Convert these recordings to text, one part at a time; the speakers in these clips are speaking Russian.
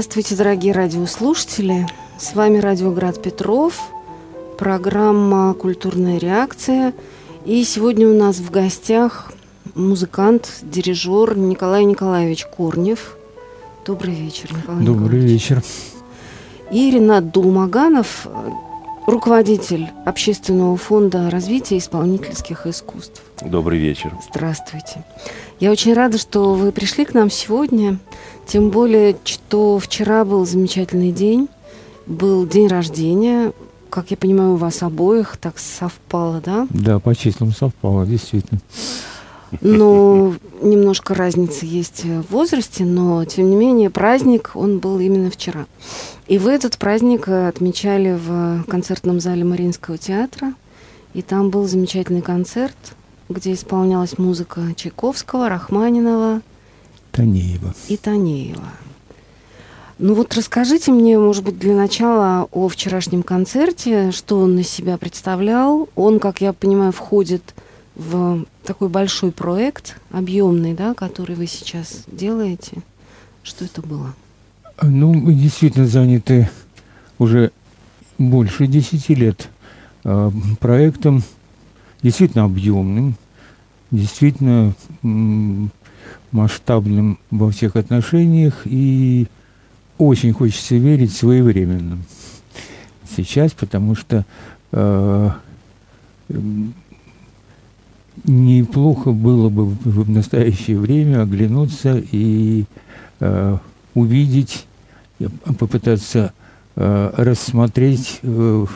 Здравствуйте, дорогие радиослушатели. С вами Радиоград Петров, программа «Культурная реакция». И сегодня у нас в гостях музыкант, дирижер Николай Николаевич Корнев. Добрый вечер, Николай Добрый Николаевич. вечер. И Ренат Дулмаганов, руководитель общественного фонда развития исполнительских искусств. Добрый вечер. Здравствуйте. Я очень рада, что вы пришли к нам сегодня. Тем более, что вчера был замечательный день, был день рождения. Как я понимаю, у вас обоих так совпало, да? Да, по числам совпало, действительно. Ну, немножко разница есть в возрасте, но, тем не менее, праздник, он был именно вчера. И вы этот праздник отмечали в концертном зале Мариинского театра. И там был замечательный концерт, где исполнялась музыка Чайковского, Рахманинова, Танеева. И Танеева. Ну вот расскажите мне, может быть, для начала о вчерашнем концерте, что он из себя представлял. Он, как я понимаю, входит в такой большой проект, объемный, да, который вы сейчас делаете. Что это было? Ну, мы действительно заняты уже больше десяти лет э, проектом, действительно объемным, действительно масштабным во всех отношениях и очень хочется верить своевременным. Сейчас, потому что э, неплохо было бы в, настоящее время оглянуться и э, увидеть, попытаться э, рассмотреть э,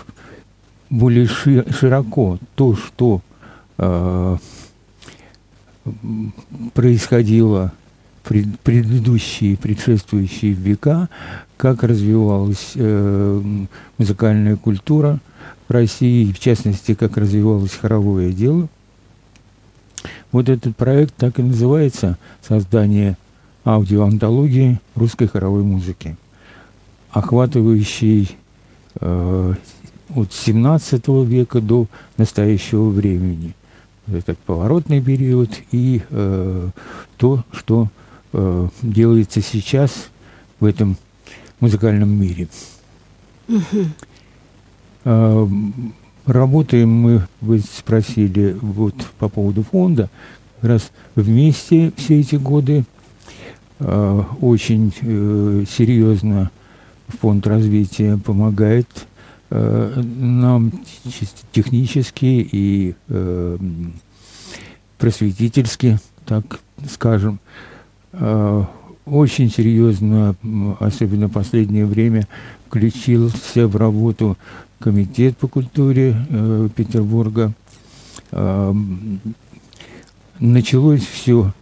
более ши широко то, что э, происходило пред, предыдущие, предшествующие века, как развивалась э, музыкальная культура в России, в частности, как развивалось хоровое дело. Вот этот проект так и называется «Создание аудиоантологии русской хоровой музыки», охватывающий э, от 17 века до настоящего времени – этот поворотный период и э, то, что э, делается сейчас в этом музыкальном мире. Э, работаем мы, вы спросили, вот по поводу фонда, как раз вместе все эти годы. Э, очень э, серьезно фонд развития помогает Э, нам технически и э, просветительски, так скажем, э, очень серьезно, особенно в последнее время, включился в работу Комитет по культуре э, Петербурга. Э, началось все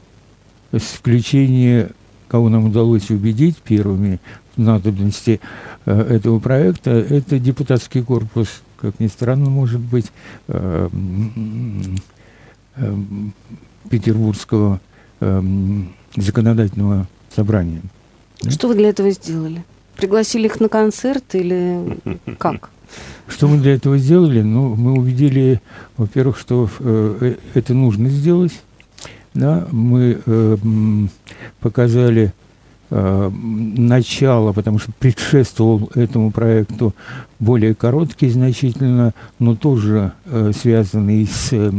с включения, кого нам удалось убедить первыми в надобности Э, этого проекта, это депутатский корпус, как ни странно, может быть, э, э, Петербургского законодательного собрания. Что вы для этого сделали? Пригласили их на концерт или как? Что мы для этого сделали? Ну, мы увидели, во-первых, что э, это нужно сделать. Да? Мы э, показали э, начало, потому что предшествовал этому проекту более короткий значительно, но тоже э, связанный с э,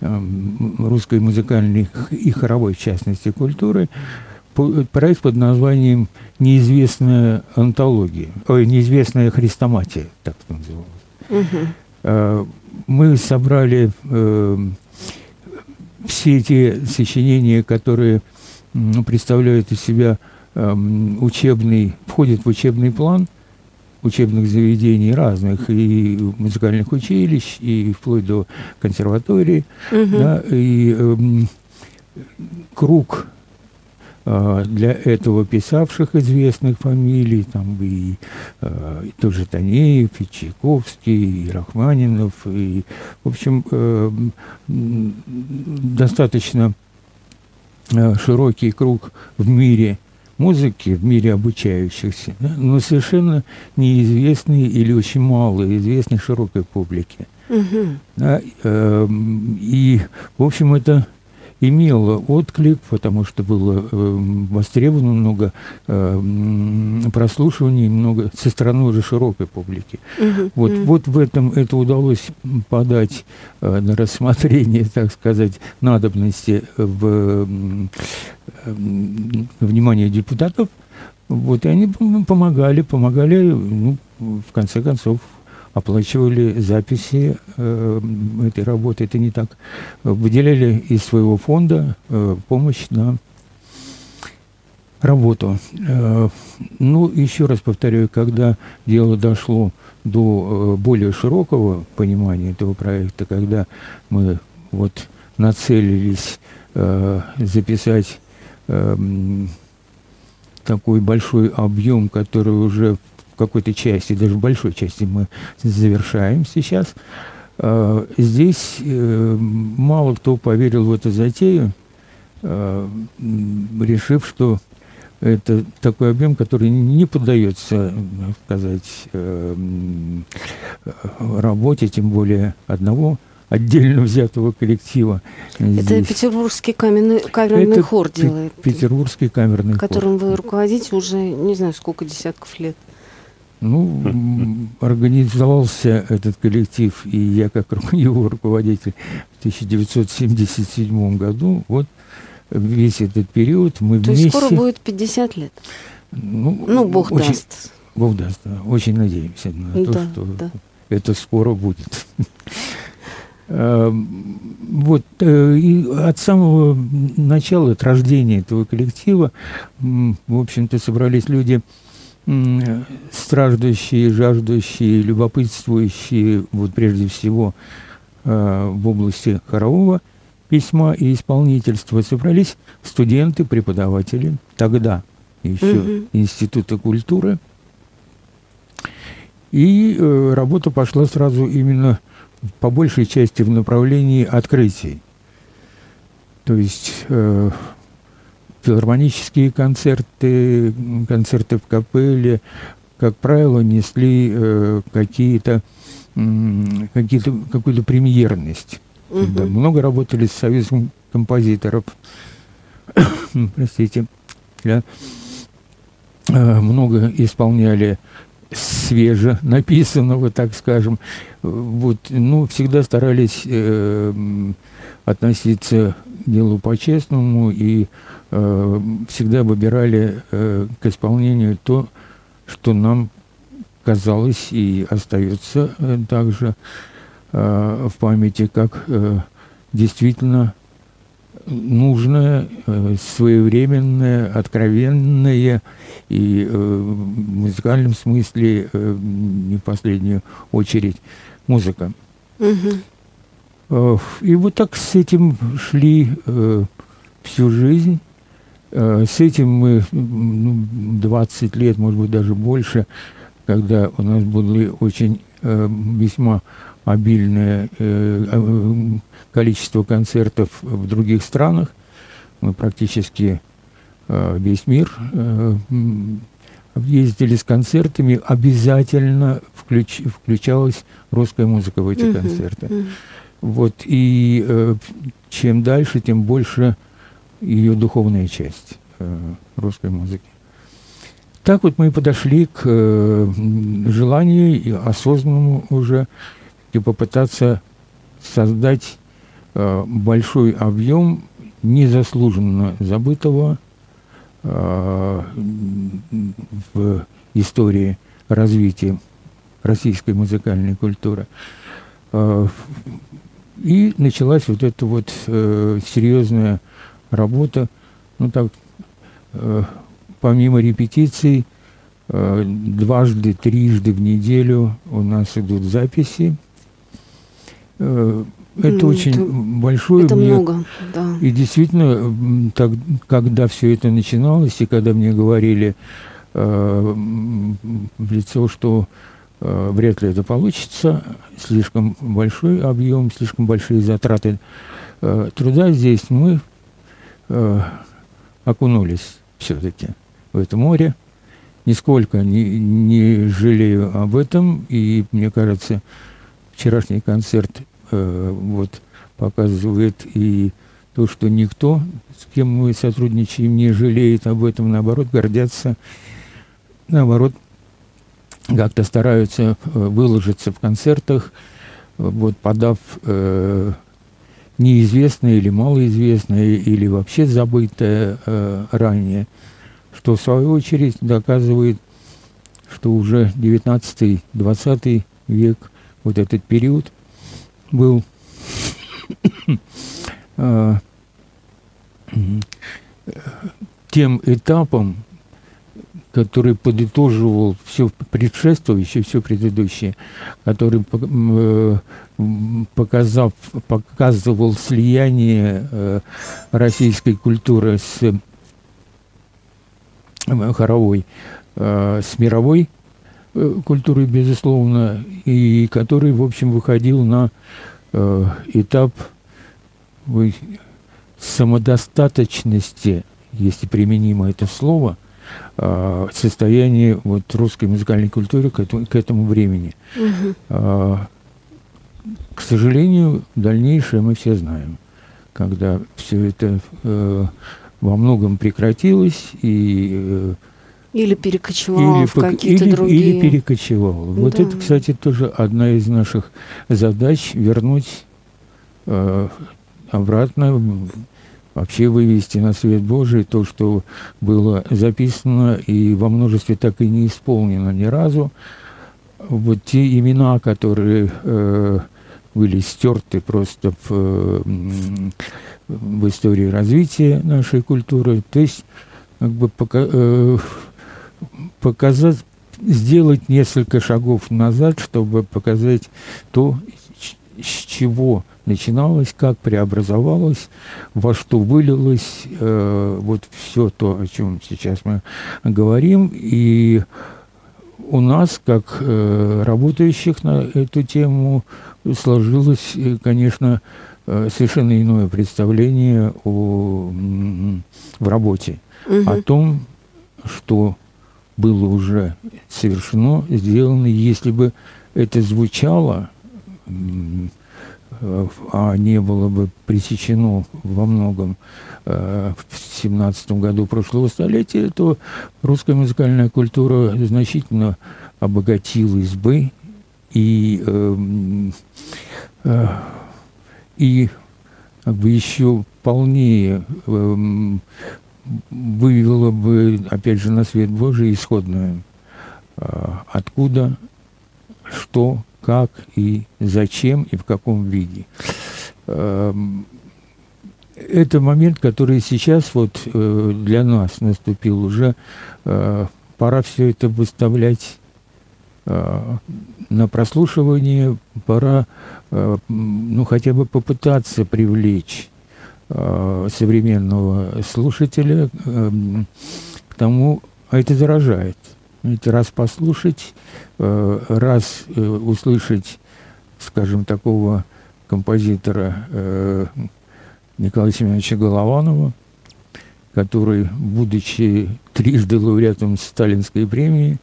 э, русской музыкальной и хоровой, в частности, культурой, проект под названием «Неизвестная антология», ой, «Неизвестная хрестоматия», так это называлось. Угу. Мы собрали э, все эти сочинения, которые ну, представляют из себя эм, учебный, входит в учебный план учебных заведений разных, и музыкальных училищ, и вплоть до консерватории, угу. да, и эм, круг э, для этого писавших известных фамилий, там и, э, и тоже Танеев, и Чайковский, и Рахманинов, и, в общем, э, достаточно Э, широкий круг в мире музыки, в мире обучающихся, да, но совершенно неизвестный или очень мало известный широкой публике. Угу. Да, э, и, в общем, это имело отклик, потому что было э, востребовано много э, прослушиваний, много со стороны уже широкой публики. Угу, вот, угу. вот в этом это удалось подать э, на рассмотрение, так сказать, надобности в э, внимание депутатов. Вот, и они помогали, помогали, ну, в конце концов, оплачивали записи э, этой работы. Это не так. Выделяли из своего фонда э, помощь на работу. Э, ну, еще раз повторяю, когда дело дошло до э, более широкого понимания этого проекта, когда мы вот нацелились э, записать э, такой большой объем, который уже какой-то части, даже в большой части мы завершаем сейчас. А, здесь э, мало кто поверил в эту затею, а, решив, что это такой объем, который не поддается, сказать, э, работе, тем более одного отдельно взятого коллектива. Это здесь. Петербургский каменный, камерный Это хор делает. Петербургский камерный которым хор. Которым вы руководите уже не знаю сколько десятков лет. Ну, организовался этот коллектив, и я как его руководитель в 1977 году. Вот весь этот период мы То вместе... То есть скоро будет 50 лет? Ну, ну Бог очень, даст. Бог даст, да. Очень надеемся на да, то, что да. это скоро будет. Эм, вот, э, и от самого начала, от рождения этого коллектива, в общем-то, собрались люди, страждущие, жаждущие, любопытствующие, вот прежде всего э, в области хорового письма и исполнительства, собрались студенты, преподаватели, тогда еще угу. Института культуры. И э, работа пошла сразу именно по большей части в направлении открытий. То есть э, филармонические концерты, концерты в капелле, как правило, несли э, какие-то какие-то какую-то премьерность. Угу. Да, много работали с советским композиторов. Простите. Да. Э, много исполняли свеже написанного, так скажем. Вот, ну, всегда старались э, относиться к делу по-честному и э, всегда выбирали э, к исполнению то, что нам казалось и остается э, также э, в памяти как э, действительно нужное, э, своевременное, откровенное и э, в музыкальном смысле э, не в последнюю очередь музыка. Угу. И вот так с этим шли всю жизнь. С этим мы ну, 20 лет, может быть, даже больше, когда у нас были очень весьма обильное количество концертов в других странах. Мы практически э, весь мир э, ездили с концертами. Обязательно включ, включалась русская музыка в эти uh-huh, концерты. Uh-huh. Вот, и э, чем дальше, тем больше ее духовная часть э, русской музыки. Так вот мы подошли к э, желанию осознанному уже и попытаться создать Э, большой объем незаслуженно забытого в истории развития российской музыкальной культуры. И началась вот эта вот серьезная работа, ну так, помимо репетиций, дважды, трижды в неделю у нас идут записи. Это очень это, большое. Это мне, много, да. И действительно, так, когда все это начиналось, и когда мне говорили э, в лицо, что э, вряд ли это получится, слишком большой объем, слишком большие затраты э, труда здесь, мы э, окунулись все-таки в это море. Нисколько не, не жалею об этом, и мне кажется, вчерашний концерт Э, вот, показывает и то, что никто, с кем мы сотрудничаем, не жалеет об этом, наоборот, гордятся, наоборот, как-то стараются э, выложиться в концертах, вот подав э, неизвестное или малоизвестное, или вообще забытое э, ранее, что в свою очередь доказывает, что уже 19-20 век, вот этот период был э, тем этапом, который подытоживал все предшествующее, все предыдущее, который э, показав, показывал слияние э, российской культуры с э, хоровой, с мировой культурой, безусловно, и который, в общем, выходил на этап самодостаточности, если применимо это слово, э, состояние вот русской музыкальной культуры к этому, к этому времени. Угу. К сожалению, дальнейшее мы все знаем, когда все это э, во многом прекратилось и э, или перекочевало или, в какие-то или, другие. Или перекочевало. Да. Вот это, кстати, тоже одна из наших задач вернуть э, обратно вообще вывести на свет Божий то, что было записано и во множестве так и не исполнено ни разу. Вот те имена, которые э, были стерты просто в, э, в истории развития нашей культуры, то есть как бы пока, э, показать, сделать несколько шагов назад, чтобы показать то, с чего начиналось, как преобразовалось, во что вылилось э, вот все то, о чем сейчас мы говорим. И у нас, как э, работающих на эту тему, сложилось, э, конечно, э, совершенно иное представление о, в работе, угу. о том, что было уже совершено, сделано, если бы это звучало а не было бы пресечено во многом э, в семнадцатом году прошлого столетия, то русская музыкальная культура значительно обогатилась бы и, эм, э, и как бы еще полнее эм, вывела бы, опять же, на свет Божий исходную, э, откуда, что, как и зачем и в каком виде. Эм, это момент, который сейчас вот э, для нас наступил уже. Э, пора все это выставлять э, на прослушивание, пора ну, хотя бы попытаться привлечь современного слушателя эм, к тому, а это заражает. Знаете, раз послушать, э, раз э, услышать, скажем, такого композитора э, Николая Семеновича Голованова, который, будучи трижды лауреатом Сталинской премии,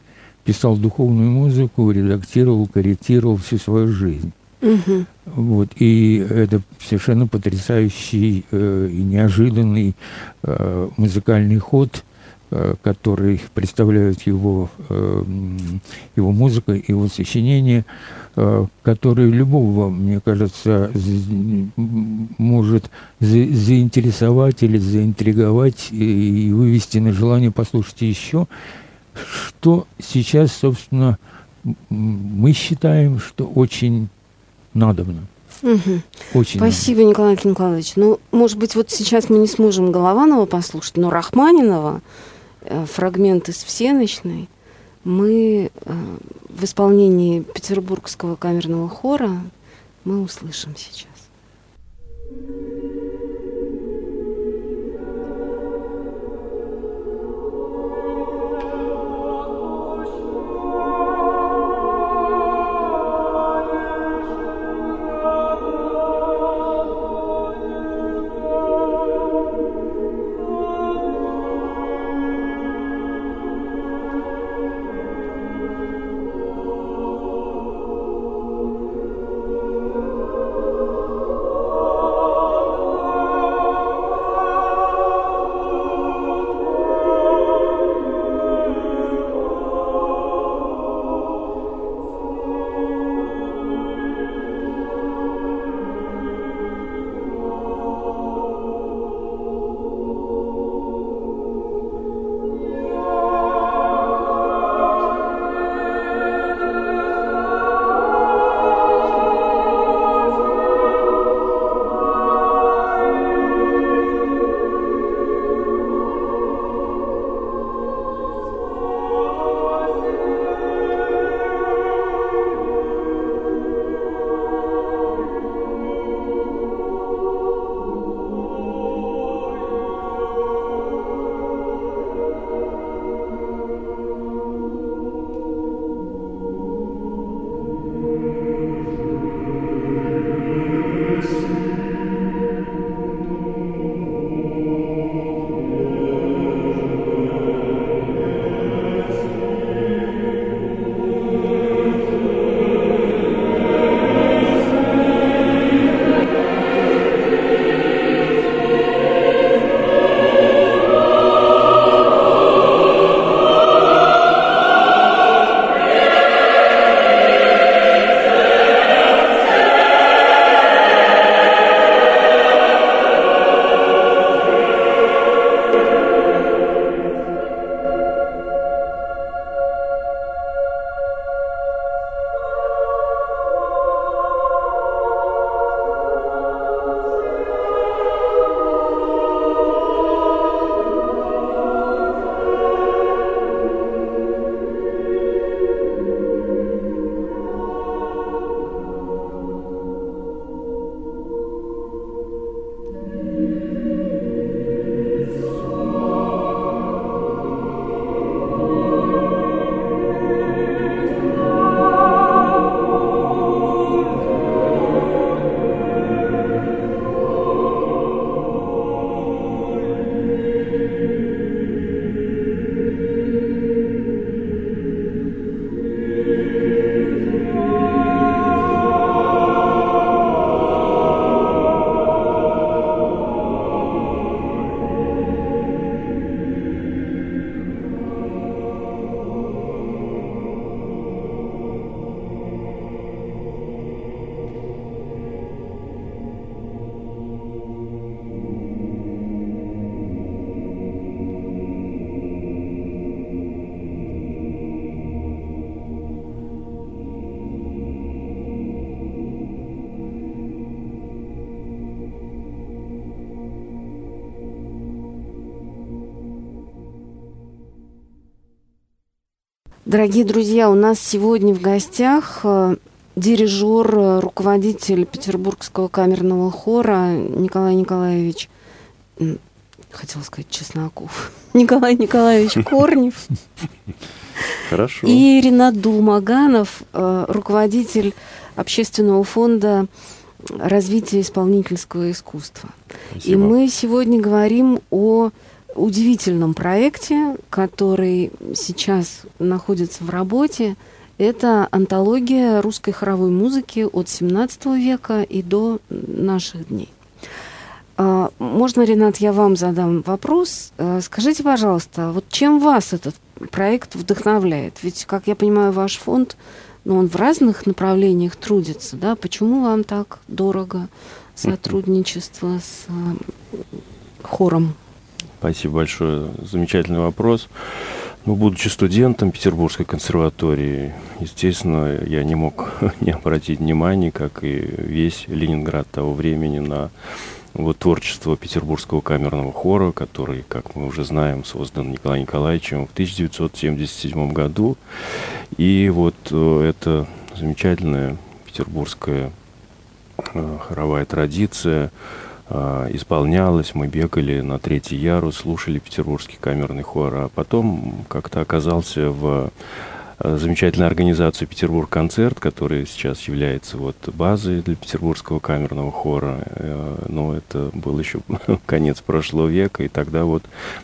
писал духовную музыку, редактировал, корректировал всю свою жизнь. Угу. Вот, и это совершенно потрясающий э, и неожиданный э, музыкальный ход – Э, который представляют его, э, его музыка, его сочинение, э, любого, мне кажется, может заинтересовать или заинтриговать и вывести на желание послушать еще, что сейчас, собственно, мы считаем, что очень надобно. Угу. Очень Спасибо, надо. Николай Николаевич. Ну, может быть, вот сейчас мы не сможем Голованова послушать, но Рахманинова Э, фрагмент из «Всеночной» мы э, в исполнении Петербургского камерного хора мы услышим сейчас. Дорогие друзья, у нас сегодня в гостях э, дирижер, э, руководитель Петербургского камерного хора Николай Николаевич, хотел сказать Чесноков, Николай Николаевич Корнев. Хорошо. И Ренат Дулмаганов, э, руководитель общественного фонда развития исполнительского искусства. Спасибо. И мы сегодня говорим о удивительном проекте, который сейчас находится в работе. Это антология русской хоровой музыки от XVII века и до наших дней. А, можно, Ренат, я вам задам вопрос. А, скажите, пожалуйста, вот чем вас этот проект вдохновляет? Ведь, как я понимаю, ваш фонд, ну, он в разных направлениях трудится, да? Почему вам так дорого сотрудничество с хором? Спасибо большое. Замечательный вопрос. Ну, будучи студентом Петербургской консерватории, естественно, я не мог не обратить внимания, как и весь Ленинград того времени, на вот творчество Петербургского камерного хора, который, как мы уже знаем, создан Николаем Николаевичем в 1977 году. И вот э, эта замечательная петербургская э, хоровая традиция – исполнялось, мы бегали на третий ярус, слушали петербургский камерный хор, а потом как-то оказался в а, замечательной организации Петербург концерт, который сейчас является вот базой для Петербургского камерного хора. Э, но это был еще конец прошлого века, и тогда вот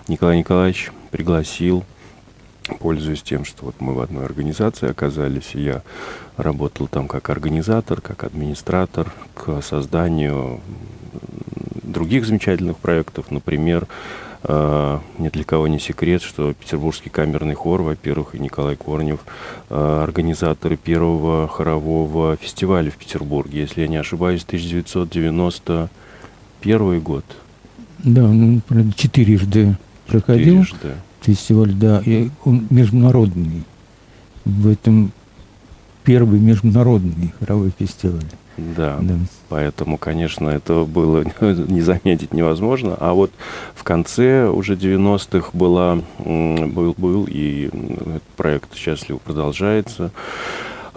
Николай Николаевич пригласил пользуясь тем, что вот мы в одной организации оказались, и я работал там как организатор, как администратор к созданию других замечательных проектов. Например, э, ни для кого не секрет, что Петербургский камерный хор, во-первых, и Николай Корнев, э, организаторы первого хорового фестиваля в Петербурге, если я не ошибаюсь, 1991 год. Да, он четырежды проходил. Четырежды. Фестиваль, да, и он международный. В этом первый международный хоровой фестиваль. Да. да. Поэтому, конечно, это было не заметить невозможно. А вот в конце уже 90-х была, был, был, и этот проект счастливо продолжается.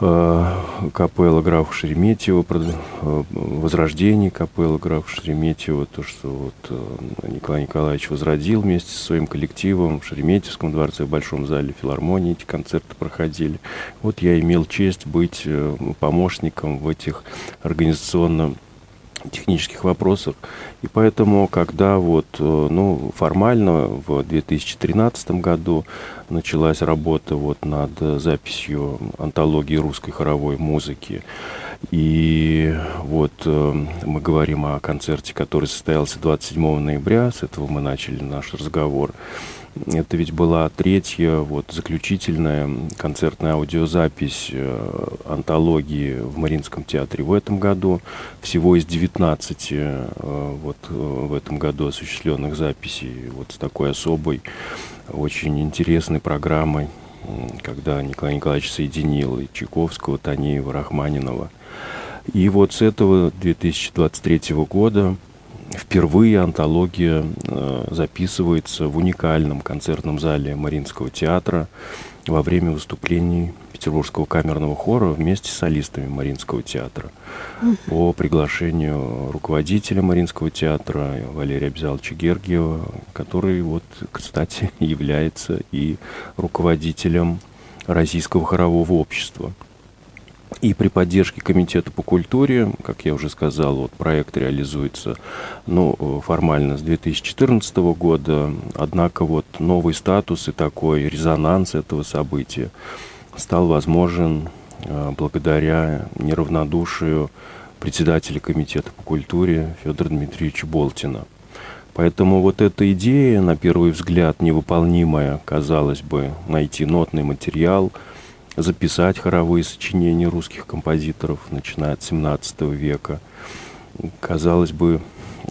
Э, капелла графа Шереметьева, э, возрождение капеллы графа Шереметьева, то, что вот э, Николай Николаевич возродил вместе со своим коллективом в Шереметьевском дворце, в Большом зале филармонии эти концерты проходили. Вот я имел честь быть помощником в этих организационно технических вопросах. И поэтому, когда вот, э, ну, формально в 2013 году началась работа вот над записью антологии русской хоровой музыки, и вот э, мы говорим о концерте, который состоялся 27 ноября, с этого мы начали наш разговор, это ведь была третья, вот, заключительная концертная аудиозапись э, антологии в Мариинском театре в этом году. Всего из 19 э, вот, э, в этом году осуществленных записей вот с такой особой, очень интересной программой, когда Николай Николаевич соединил и Чайковского, Танеева, Рахманинова. И вот с этого 2023 года впервые антология э, записывается в уникальном концертном зале Мариинского театра во время выступлений Петербургского камерного хора вместе с солистами Мариинского театра. По приглашению руководителя Мариинского театра Валерия Абзаловича Гергиева, который, вот, кстати, является и руководителем Российского хорового общества. И при поддержке Комитета по культуре, как я уже сказал, вот проект реализуется ну, формально с 2014 года, однако вот новый статус и такой резонанс этого события стал возможен э, благодаря неравнодушию председателя Комитета по культуре Федора Дмитриевича Болтина. Поэтому вот эта идея, на первый взгляд, невыполнимая, казалось бы, найти нотный материал – записать хоровые сочинения русских композиторов, начиная от 17 века. Казалось бы,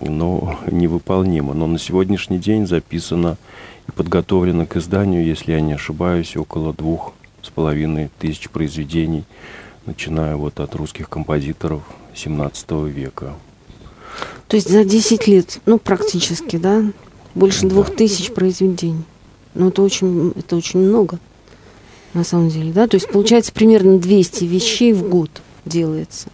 ну, невыполнимо. Но на сегодняшний день записано и подготовлено к изданию, если я не ошибаюсь, около двух с половиной тысяч произведений, начиная вот от русских композиторов 17 века. То есть за 10 лет, ну, практически, да? Больше двух тысяч произведений. Ну, это очень, это очень много. На самом деле, да? То есть, получается, примерно 200 вещей в год делается.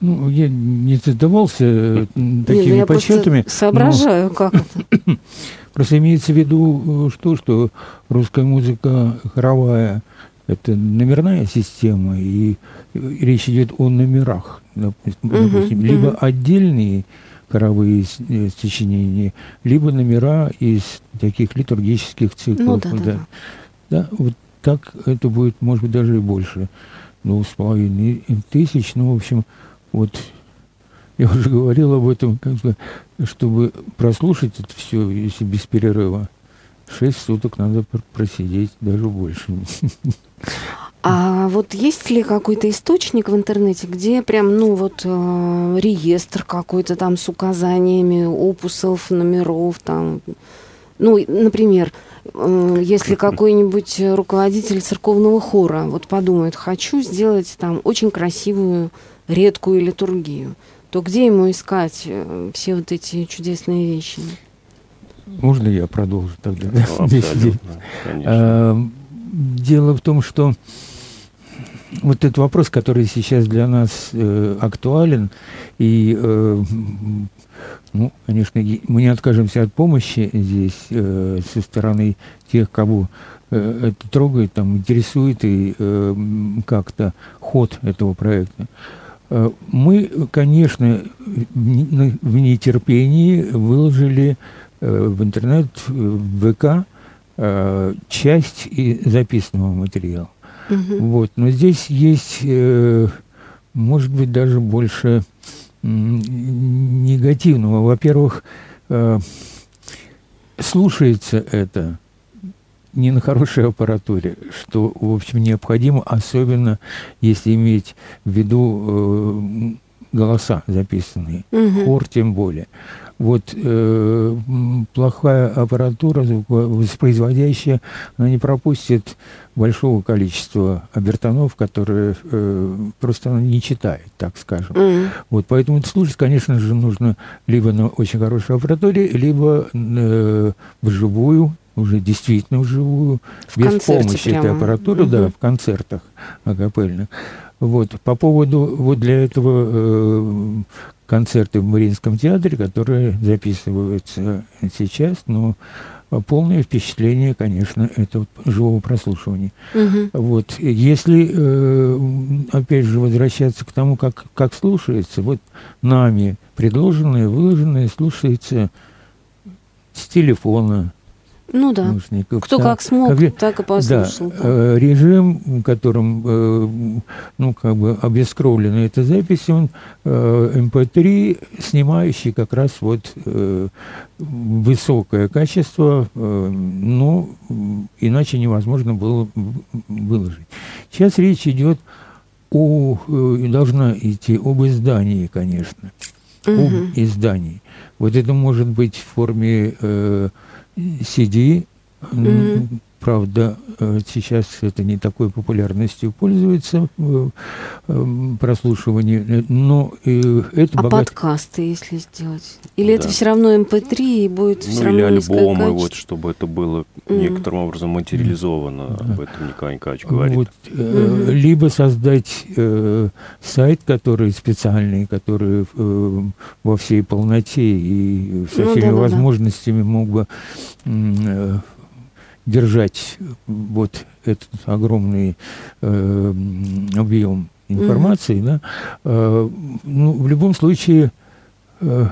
Ну, я не задавался э, такими Нет, ну подсчетами. соображаю, но... как это. Просто имеется в виду что, что русская музыка хоровая – это номерная система, и речь идет о номерах, допустим, uh-huh, допустим uh-huh. либо отдельные хоровые э, сочинения, либо номера из таких литургических циклов. Ну, да, да, да. Да, вот так это будет, может быть, даже и больше, двух с половиной тысяч. Ну, в общем, вот я уже говорил об этом, как бы, чтобы прослушать это все, если без перерыва, шесть суток надо просидеть, даже больше. А вот есть ли какой-то источник в интернете, где прям, ну вот, э, реестр какой-то там с указаниями опусов, номеров там? Ну, например, если какой-нибудь руководитель церковного хора вот подумает, хочу сделать там очень красивую редкую литургию, то где ему искать э, все вот эти чудесные вещи? Можно я продолжу тогда? Ну, а, дело в том, что вот этот вопрос, который сейчас для нас э, актуален, и, э, ну, конечно, мы не откажемся от помощи здесь э, со стороны тех, кого э, это трогает, там, интересует и э, как-то ход этого проекта. Э, мы, конечно, в нетерпении выложили э, в интернет, в ВК э, часть записанного материала. Угу. Вот. Но здесь есть, может быть, даже больше негативного. Во-первых, слушается это не на хорошей аппаратуре, что, в общем, необходимо, особенно если иметь в виду э, голоса записанные, угу. хор тем более. Вот э, плохая аппаратура воспроизводящая, она не пропустит большого количества обертонов, которые э, просто она не читает, так скажем. Mm. Вот поэтому это слушать, конечно же, нужно либо на очень хорошей аппаратуре, либо э, вживую, уже действительно вживую, в без помощи прямо. этой аппаратуры, угу. да, в концертах акапельных. Вот. По поводу вот для этого э, концерты в Мариинском театре, которые записываются сейчас, но полное впечатление, конечно, это вот живого прослушивания. Угу. Вот. Если, э, опять же, возвращаться к тому, как, как слушается, вот нами предложенное, выложенное слушается с телефона, ну да. наушников. Кто да. как смог, как, так и послушал. Да, да. Режим, которым э, ну, как бы обескровлена эта запись, он MP3, э, снимающий как раз вот э, высокое качество, но иначе невозможно было выложить. Сейчас речь идет о, должна идти об издании, конечно, угу. об издании. Вот это может быть в форме CD, mm-hmm. Правда, э, сейчас это не такой популярностью пользуется э, э, прослушивание, но это а богат... подкасты, если сделать? Или да. это все равно MP3 эм и будет ну, все равно или альбомы, вот, чтобы это было mm-hmm. некоторым образом материализовано, mm-hmm. об этом Николай Николаевич говорит. Вот, mm-hmm. Либо создать э, сайт, который специальный, который э, во всей полноте и со ну, всеми да, возможностями да. мог бы э, держать вот этот огромный э, объем информации, mm-hmm. да, э, ну, в любом случае э,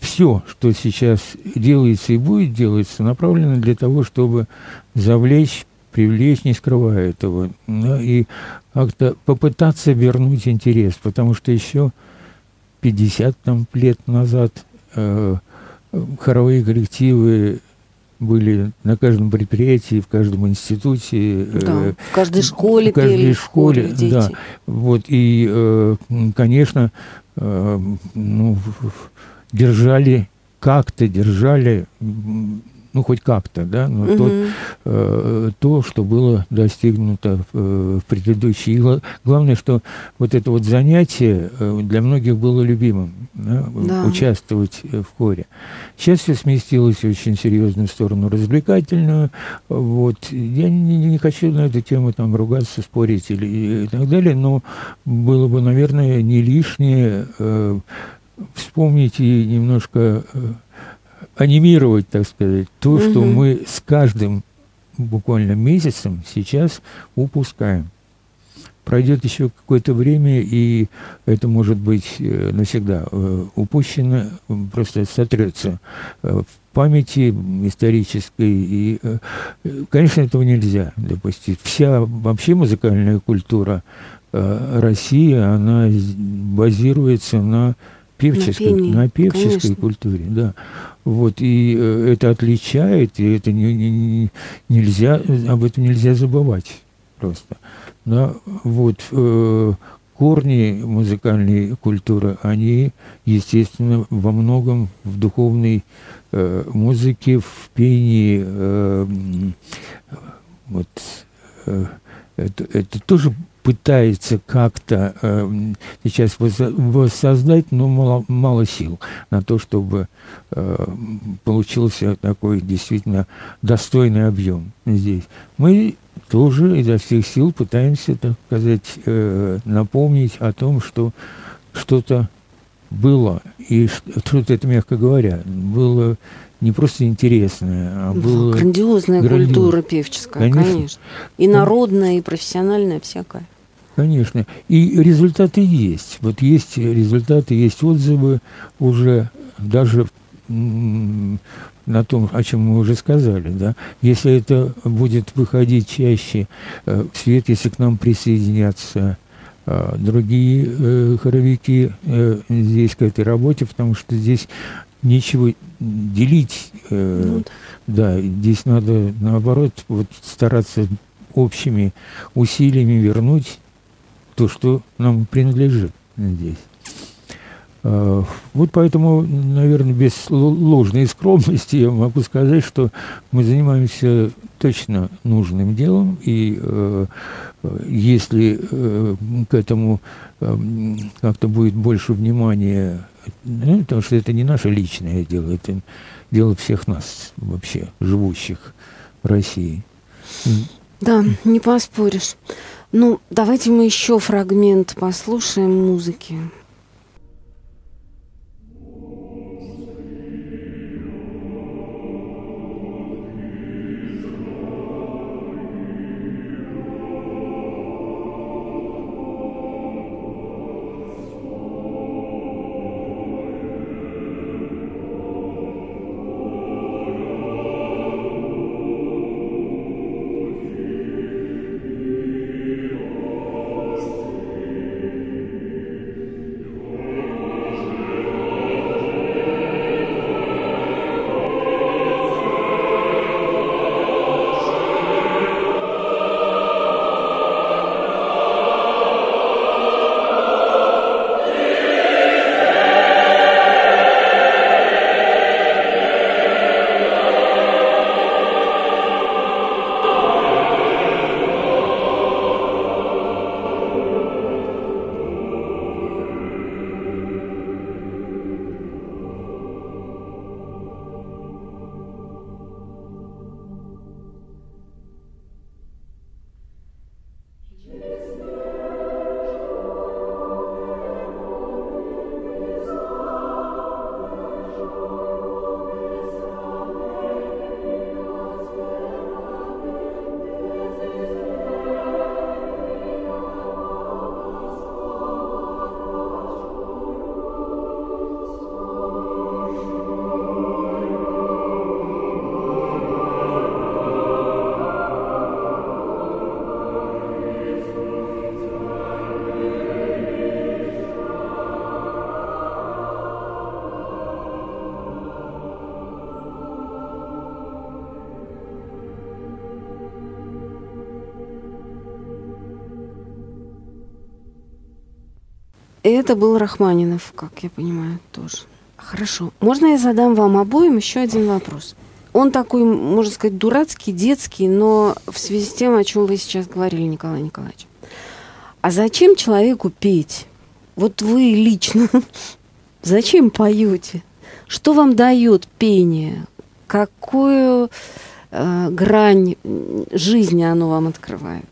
все, что сейчас делается и будет делаться, направлено для того, чтобы завлечь, привлечь, не скрывая этого, да, и как-то попытаться вернуть интерес, потому что еще 50 там, лет назад э, хоровые коллективы были на каждом предприятии, в каждом институте. Э, да, э, в каждой школе в каждой пели, школе, дети. да. Вот, и, э, конечно, э, ну, держали, как-то держали ну, хоть как-то, да, но угу. тот, э, то, что было достигнуто э, в предыдущей. И главное, что вот это вот занятие э, для многих было любимым, да, да. участвовать в хоре. Сейчас все сместилось очень серьезно в сторону развлекательную. Вот. Я не, не хочу на эту тему там ругаться, спорить или и так далее, но было бы, наверное, не лишнее э, вспомнить и немножко... Э, анимировать, так сказать, то, угу. что мы с каждым буквально месяцем сейчас упускаем. Пройдет еще какое-то время, и это может быть э, навсегда э, упущено, просто сотрется э, в памяти исторической. И, конечно, этого нельзя допустить. Вся вообще музыкальная культура России, она базируется на певческой, на, на певческой конечно. культуре, да. Вот, и э, это отличает, и это не, не, нельзя, об этом нельзя забывать просто. Да, вот, э, корни музыкальной культуры, они, естественно, во многом в духовной э, музыке, в пении, э, вот, э, это, это тоже пытается как-то э, сейчас воссоздать, но мало, мало сил на то, чтобы э, получился такой действительно достойный объем здесь. Мы тоже изо всех сил пытаемся, так сказать, э, напомнить о том, что что-то было, и что-то это, мягко говоря, было не просто интересная, а была... Грандиозная грандиоз... культура певческая, конечно. конечно. И народная, и профессиональная, всякая. Конечно. И результаты есть. Вот есть результаты, есть отзывы уже даже на том, о чем мы уже сказали, да, если это будет выходить чаще э, в свет, если к нам присоединятся э, другие э, хоровики э, здесь к этой работе, потому что здесь нечего делить. Э, ну, да. да, здесь надо, наоборот, вот стараться общими усилиями вернуть то, что нам принадлежит здесь. А, вот поэтому, наверное, без ложной скромности я могу сказать, что мы занимаемся точно нужным делом, и э, если э, к этому э, как-то будет больше внимания, ну, потому что это не наше личное дело, это дело всех нас вообще, живущих в России. Да, не поспоришь. Ну, давайте мы еще фрагмент послушаем музыки. Это был Рахманинов, как я понимаю, тоже. Хорошо. Можно я задам вам обоим еще один вопрос? он такой, можно сказать, дурацкий, детский, но в связи с тем, о чем вы сейчас говорили, Николай Николаевич. А зачем человеку петь? Вот вы лично зачем поете? Что вам дает пение? Какую э, грань жизни оно вам открывает?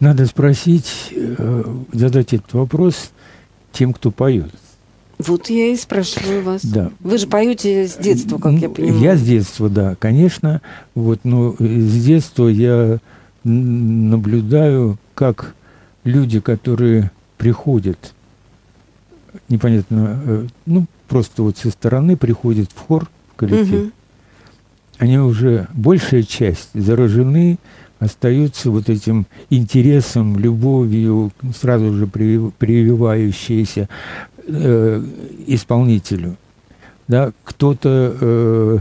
Надо спросить, э, задать этот вопрос тем, кто поет. Вот я и спрашиваю вас. Да. Вы же поете с детства, как я понимаю. Я с детства, да, конечно. Вот, но с детства я наблюдаю, как люди, которые приходят, непонятно, э, ну, просто вот со стороны приходят в хор, в коллектив, угу. они уже, большая часть, заражены остаются вот этим интересом, любовью, сразу же прививающейся э, исполнителю. Да, кто-то, э,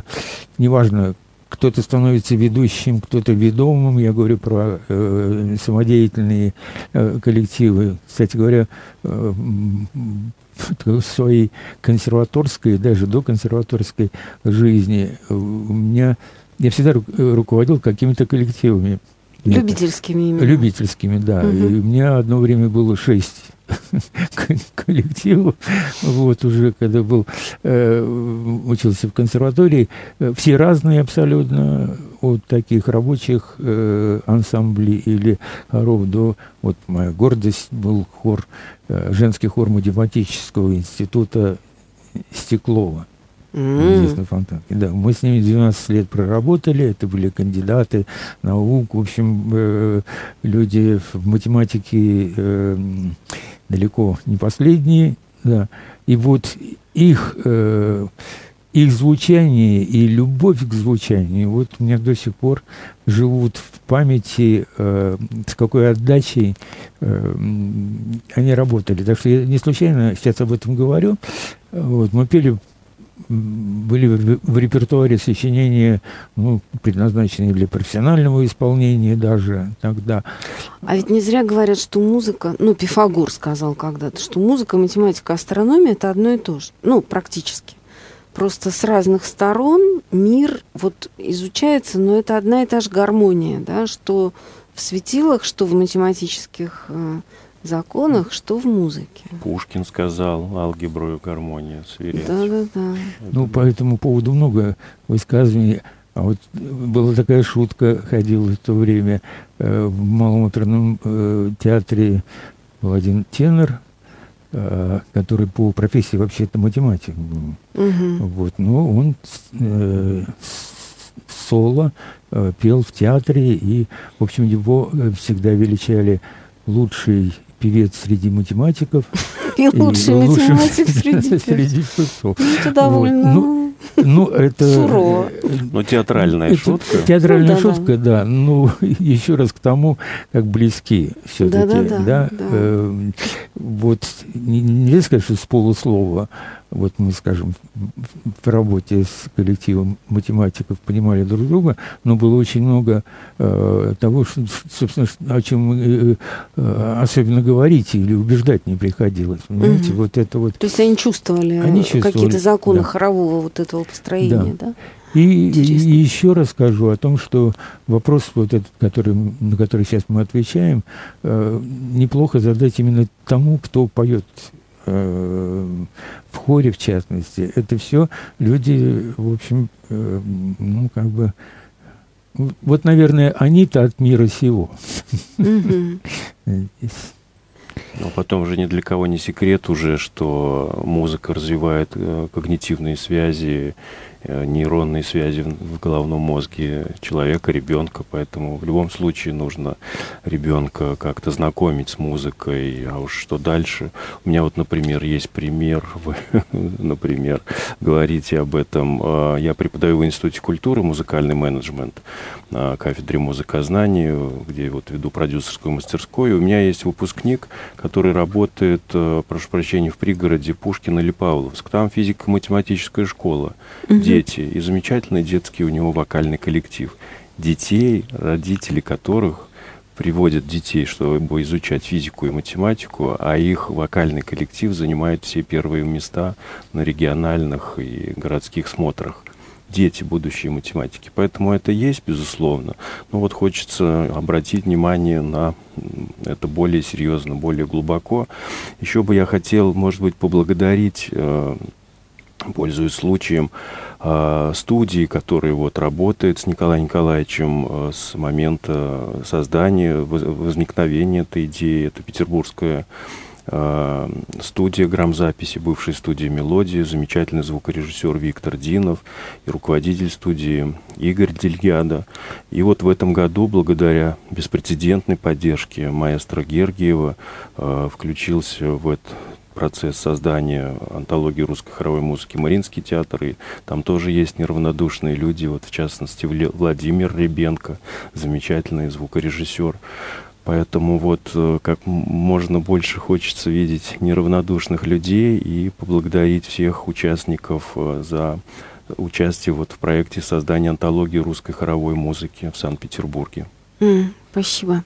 неважно, кто-то становится ведущим, кто-то ведомым. Я говорю про э, самодеятельные э, коллективы. Кстати говоря, э, в своей консерваторской, даже до консерваторской жизни у меня я всегда руководил какими-то коллективами. Любительскими именно. Любительскими, да. Угу. И у меня одно время было шесть коллективов. Вот уже, когда был, э, учился в консерватории, э, все разные абсолютно, от таких рабочих э, ансамблей или хоров до, вот моя гордость был хор, э, женский хор математического института Стеклова. Mm. Фонтанки. Да, мы с ними 12 лет проработали, это были кандидаты наук, в общем, э, люди в математике э, далеко не последние, да. И вот их, э, их звучание и любовь к звучанию, вот у меня до сих пор живут в памяти, э, с какой отдачей э, они работали. Так что я не случайно сейчас об этом говорю. Вот, мы пели были в репертуаре сочинения, ну, предназначенные для профессионального исполнения даже тогда. А ведь не зря говорят, что музыка, ну, Пифагор сказал когда-то, что музыка, математика, астрономия – это одно и то же. Ну, практически. Просто с разных сторон мир вот изучается, но это одна и та же гармония, да, что в светилах, что в математических э, законах, что в музыке. Пушкин сказал алгебру и гармонию свирец. Да, да, да. Ну, по этому поводу много высказываний. А вот была такая шутка, ходила в то время э, в Малом оперном э, театре был один тенор, э, который по профессии вообще-то математик был. Угу. Вот, но он э, соло э, пел в театре, и, в общем, его всегда величали лучший певец среди математиков. И лучший математик среди среди певцов. Это довольно... Ну, ну, это... Сурово. Ну, театральная шутка. Театральная ну, шутка, да. Ну, еще раз к тому, как близки все-таки. Да, да, да. Эм, вот, нельзя сказать, что с полуслова вот мы, скажем, в работе с коллективом математиков понимали друг друга, но было очень много э, того, что, собственно, о чем э, э, особенно говорить или убеждать не приходилось. Понимаете, угу. вот это вот. То есть они чувствовали, они чувствовали какие-то законы да. хорового вот этого построения, да? да? И, и еще раз скажу о том, что вопрос, вот этот, который, на который сейчас мы отвечаем, э, неплохо задать именно тому, кто поет Э, в хоре, в частности. Это все люди, в общем, э, ну, как бы... Вот, наверное, они-то от мира сего. Но потом же ни для кого не секрет уже, что музыка развивает э, когнитивные связи, Э, нейронные связи в головном мозге человека, ребенка, поэтому в любом случае нужно ребенка как-то знакомить с музыкой, а уж что дальше. У меня вот, например, есть пример, вы, например, говорите об этом. Э, я преподаю в Институте культуры музыкальный менеджмент на кафедре музыкознания, где вот веду продюсерскую мастерскую. У меня есть выпускник, который работает, э, прошу прощения, в пригороде Пушкина или Павловск. Там физико-математическая школа. Угу дети, и замечательный детский у него вокальный коллектив. Детей, родители которых приводят детей, чтобы изучать физику и математику, а их вокальный коллектив занимает все первые места на региональных и городских смотрах дети будущие математики. Поэтому это есть, безусловно. Но вот хочется обратить внимание на это более серьезно, более глубоко. Еще бы я хотел, может быть, поблагодарить, э, пользуясь случаем, студии, которая вот работает с Николаем Николаевичем э, с момента создания, возникновения этой идеи. Это петербургская Э, студия грамзаписи, бывшая студия «Мелодия», замечательный звукорежиссер Виктор Динов и руководитель студии Игорь Дельгяда. И вот в этом году, благодаря беспрецедентной поддержке маэстро Гергиева, включился в этот процесс создания антологии русской хоровой музыки Мариинский театр, и там тоже есть неравнодушные люди, вот в частности Владимир Ребенко, замечательный звукорежиссер. Поэтому вот э, как можно больше хочется видеть неравнодушных людей и поблагодарить всех участников э, за участие вот в проекте создания антологии русской хоровой музыки в Санкт-Петербурге. Mm, спасибо.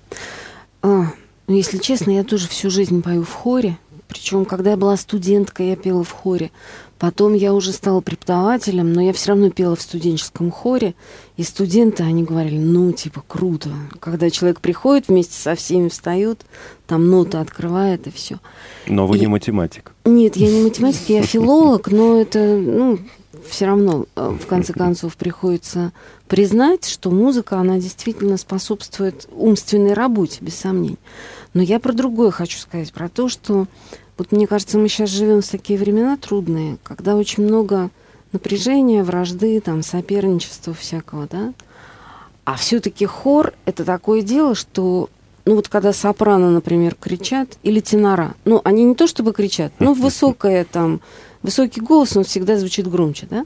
А, ну, если честно, я тоже всю жизнь пою в хоре. Причем, когда я была студенткой, я пела в хоре. Потом я уже стала преподавателем, но я все равно пела в студенческом хоре. И студенты, они говорили, ну, типа, круто. Когда человек приходит, вместе со всеми встают, там ноты открывает и все. Но вы и... не математик. Нет, я не математик, я филолог, но это, ну, все равно, э, в конце концов, приходится признать, что музыка, она действительно способствует умственной работе, без сомнений. Но я про другое хочу сказать, про то, что вот мне кажется, мы сейчас живем в такие времена трудные, когда очень много напряжения, вражды, там, соперничества всякого, да. А все-таки хор — это такое дело, что ну вот когда сопрано, например, кричат, или тенора, ну они не то чтобы кричат, но высокое там, высокий голос, он всегда звучит громче, да?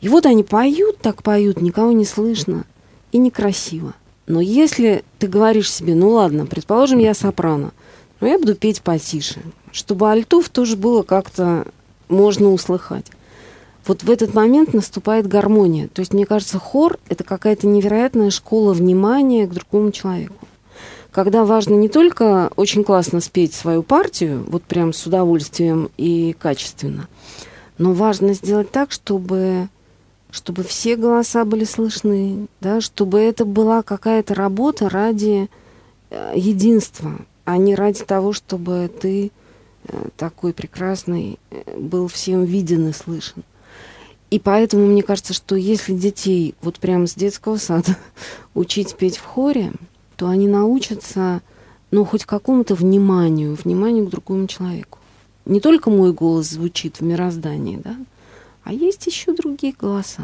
И вот они поют, так поют, никого не слышно и некрасиво. Но если ты говоришь себе, ну ладно, предположим, я сопрано, но я буду петь потише, чтобы альтов тоже было как-то можно услыхать. Вот в этот момент наступает гармония. То есть, мне кажется, хор — это какая-то невероятная школа внимания к другому человеку. Когда важно не только очень классно спеть свою партию, вот прям с удовольствием и качественно, но важно сделать так, чтобы, чтобы все голоса были слышны, да, чтобы это была какая-то работа ради э, единства, а не ради того, чтобы ты такой прекрасный э, был всем виден и слышен. И поэтому мне кажется, что если детей вот прямо с детского сада учить петь в хоре, то они научатся, ну, хоть какому-то вниманию, вниманию к другому человеку. Не только мой голос звучит в мироздании, да, а есть еще другие голоса.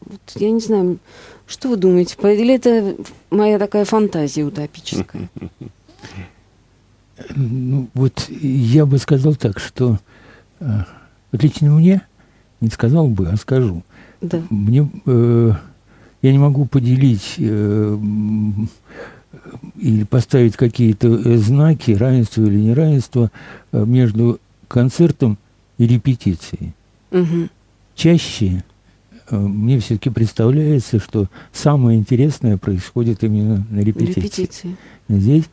Вот я не знаю, что вы думаете, или это моя такая фантазия утопическая? Ну, вот я бы сказал так, что э, вот лично мне, не сказал бы, а скажу. Да. Мне, э, я не могу поделить э, или поставить какие-то знаки, равенства или неравенства э, между концертом и репетицией. Угу. Чаще э, мне все-таки представляется, что самое интересное происходит именно на репетиции. репетиции. Здесь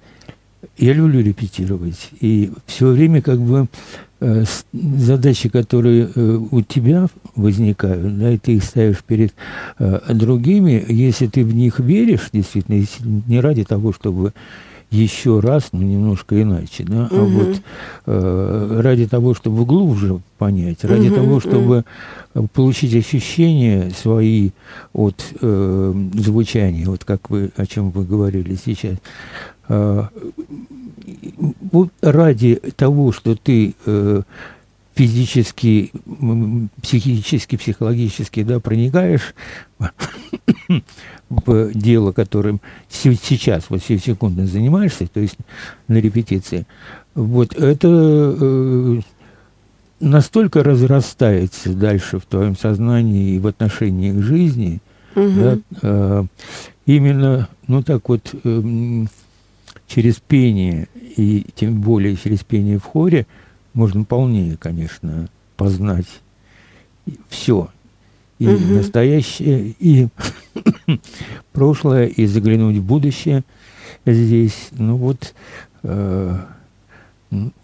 я люблю репетировать. И все время как бы э, задачи, которые э, у тебя возникают, да, и ты их ставишь перед э, другими, если ты в них веришь, действительно, не ради того, чтобы еще раз, но немножко иначе, да, угу. а вот э, ради того, чтобы глубже понять, ради угу, того, чтобы угу. получить ощущения свои от э, звучания, вот как вы, о чем вы говорили сейчас, э, вот ради того, что ты э, физически, психически, психологически, да, проникаешь в дело, которым сейчас, вот секунды занимаешься, то есть на репетиции, вот это э, настолько разрастается дальше в твоем сознании и в отношении к жизни, угу. да, э, именно, ну так вот, э, через пение, и тем более через пение в хоре, можно полнее, конечно, познать все. И угу. настоящее, и прошлое, и заглянуть в будущее. здесь. Ну вот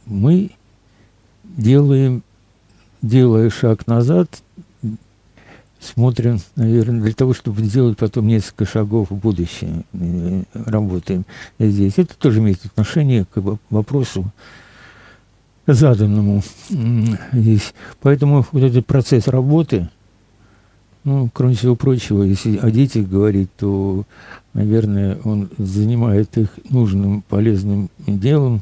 мы делаем, делая шаг назад, смотрим, наверное, для того, чтобы сделать потом несколько шагов в будущее. Работаем здесь. Это тоже имеет отношение к вопросу заданному здесь. Поэтому вот этот процесс работы, ну, кроме всего прочего, если о детях говорить, то, наверное, он занимает их нужным, полезным делом,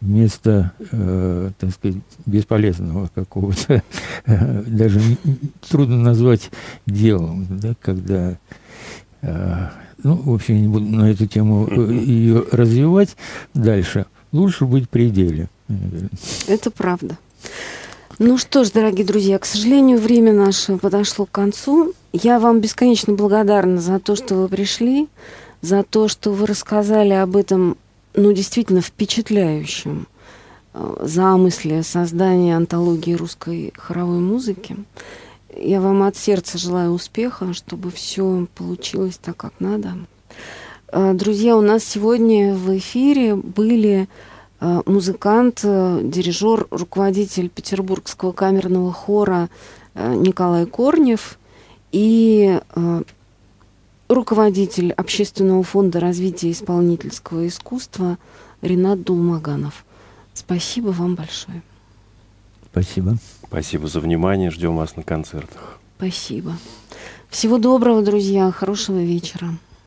вместо, э, так сказать, бесполезного какого-то, даже трудно назвать делом, да, когда, э, ну, в общем, не буду на эту тему э, ее развивать дальше, лучше быть Это правда. Ну что ж, дорогие друзья, к сожалению, время наше подошло к концу. Я вам бесконечно благодарна за то, что вы пришли, за то, что вы рассказали об этом ну, действительно впечатляющем э, замысле создания антологии русской хоровой музыки. Я вам от сердца желаю успеха, чтобы все получилось так, как надо. Э, друзья, у нас сегодня в эфире были музыкант, дирижер, руководитель Петербургского камерного хора Николай Корнев и руководитель Общественного фонда развития исполнительского искусства Ренат Дулмаганов. Спасибо вам большое. Спасибо. Спасибо за внимание. Ждем вас на концертах. Спасибо. Всего доброго, друзья. Хорошего вечера.